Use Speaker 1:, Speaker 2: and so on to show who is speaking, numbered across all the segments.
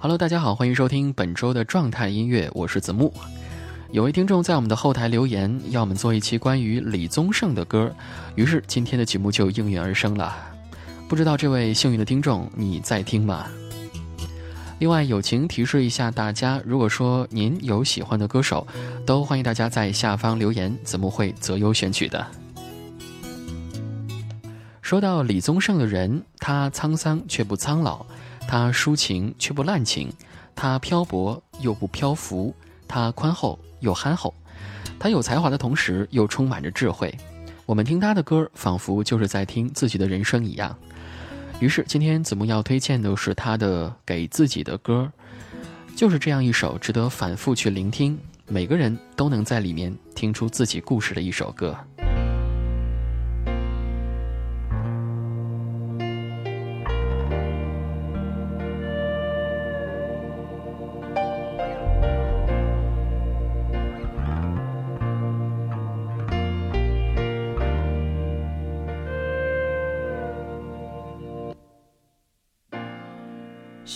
Speaker 1: Hello，大家好，欢迎收听本周的状态音乐，我是子木。有位听众在我们的后台留言，要我们做一期关于李宗盛的歌，于是今天的节目就应运而生了。不知道这位幸运的听众你在听吗？另外，友情提示一下大家，如果说您有喜欢的歌手，都欢迎大家在下方留言，子木会择优选取的。说到李宗盛的人，他沧桑却不苍老。他抒情却不滥情，他漂泊又不漂浮，他宽厚又憨厚，他有才华的同时又充满着智慧。我们听他的歌，仿佛就是在听自己的人生一样。于是，今天子木要推荐的是他的给自己的歌，就是这样一首值得反复去聆听，每个人都能在里面听出自己故事的一首歌。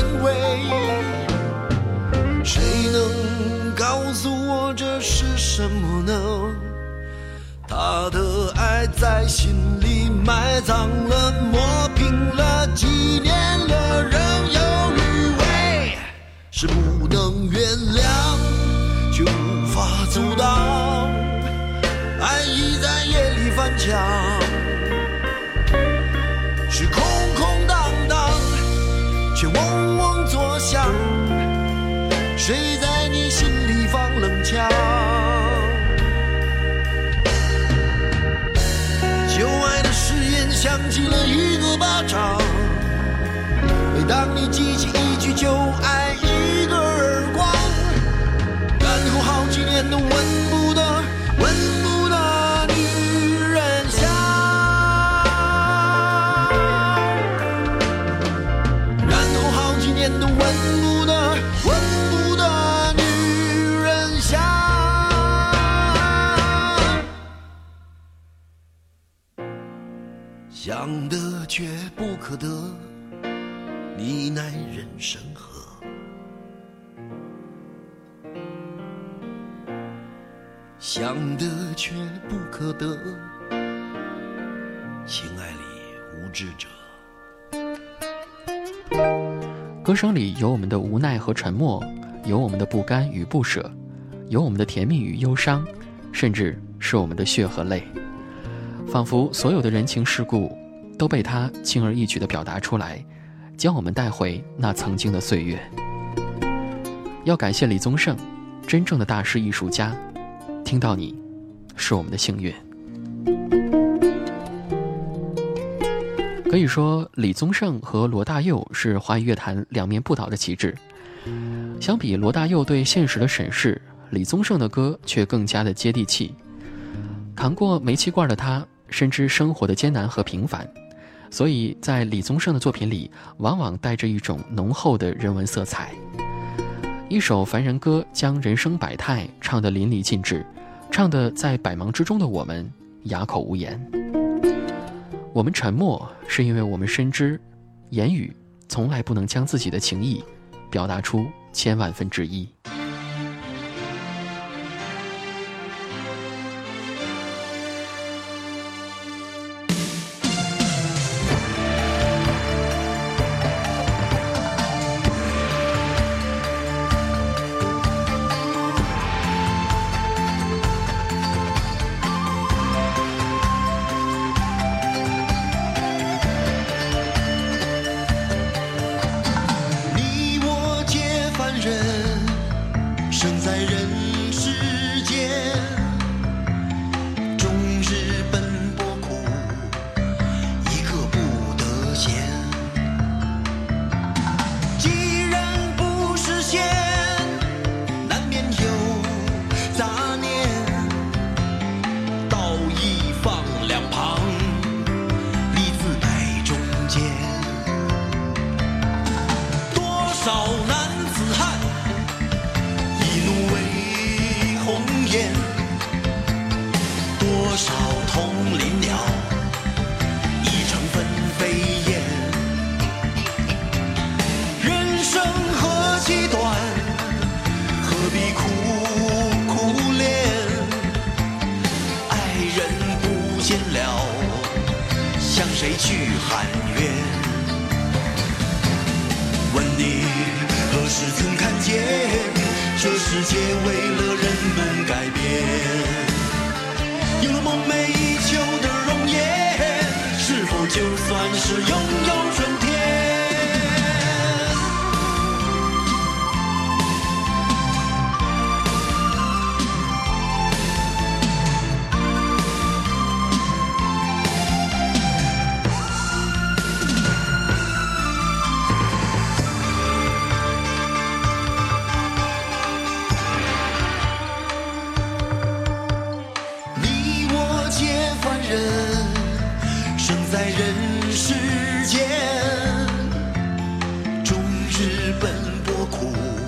Speaker 2: 因为谁能告诉我这是什么呢？他的爱在心里埋葬了。谁在你心里放冷枪？旧爱的誓言响起了一个巴掌，每当你记起一句旧爱一个耳光，然后好几年都闻不想得却不可得，你奈人生何？想得却不可得，情爱里无知者。
Speaker 1: 歌声里有我们的无奈和沉默，有我们的不甘与不舍，有我们的甜蜜与忧伤，甚至是我们的血和泪。仿佛所有的人情世故都被他轻而易举地表达出来，将我们带回那曾经的岁月。要感谢李宗盛，真正的大师艺术家。听到你，是我们的幸运。可以说，李宗盛和罗大佑是华语乐坛两面不倒的旗帜。相比罗大佑对现实的审视，李宗盛的歌却更加的接地气。扛过煤气罐的他，深知生活的艰难和平凡，所以在李宗盛的作品里，往往带着一种浓厚的人文色彩。一首凡人歌，将人生百态唱得淋漓尽致，唱得在百忙之中的我们哑口无言。我们沉默，是因为我们深知，言语从来不能将自己的情意表达出千万分之一。
Speaker 2: 见了，向谁去喊冤？问你何时曾看见这世界为了人们改变？有了梦寐日奔波苦。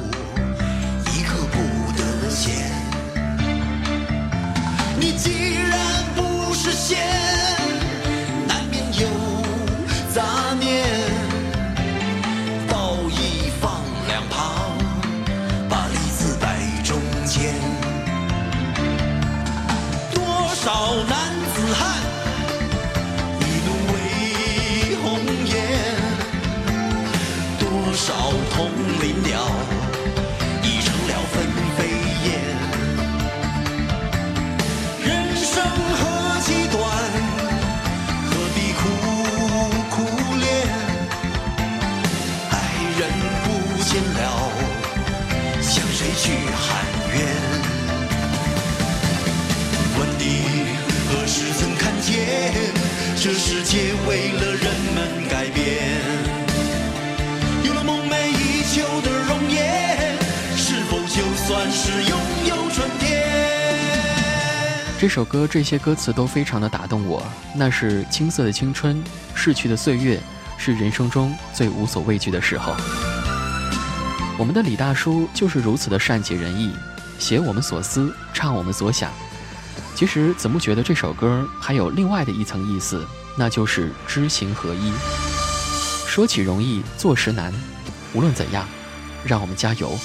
Speaker 2: 是拥有春天？
Speaker 1: 这首歌这些歌词都非常的打动我，那是青涩的青春，逝去的岁月，是人生中最无所畏惧的时候。我们的李大叔就是如此的善解人意，写我们所思，唱我们所想。其实子木觉得这首歌还有另外的一层意思，那就是知行合一。说起容易，做时难。无论怎样，让我们加油。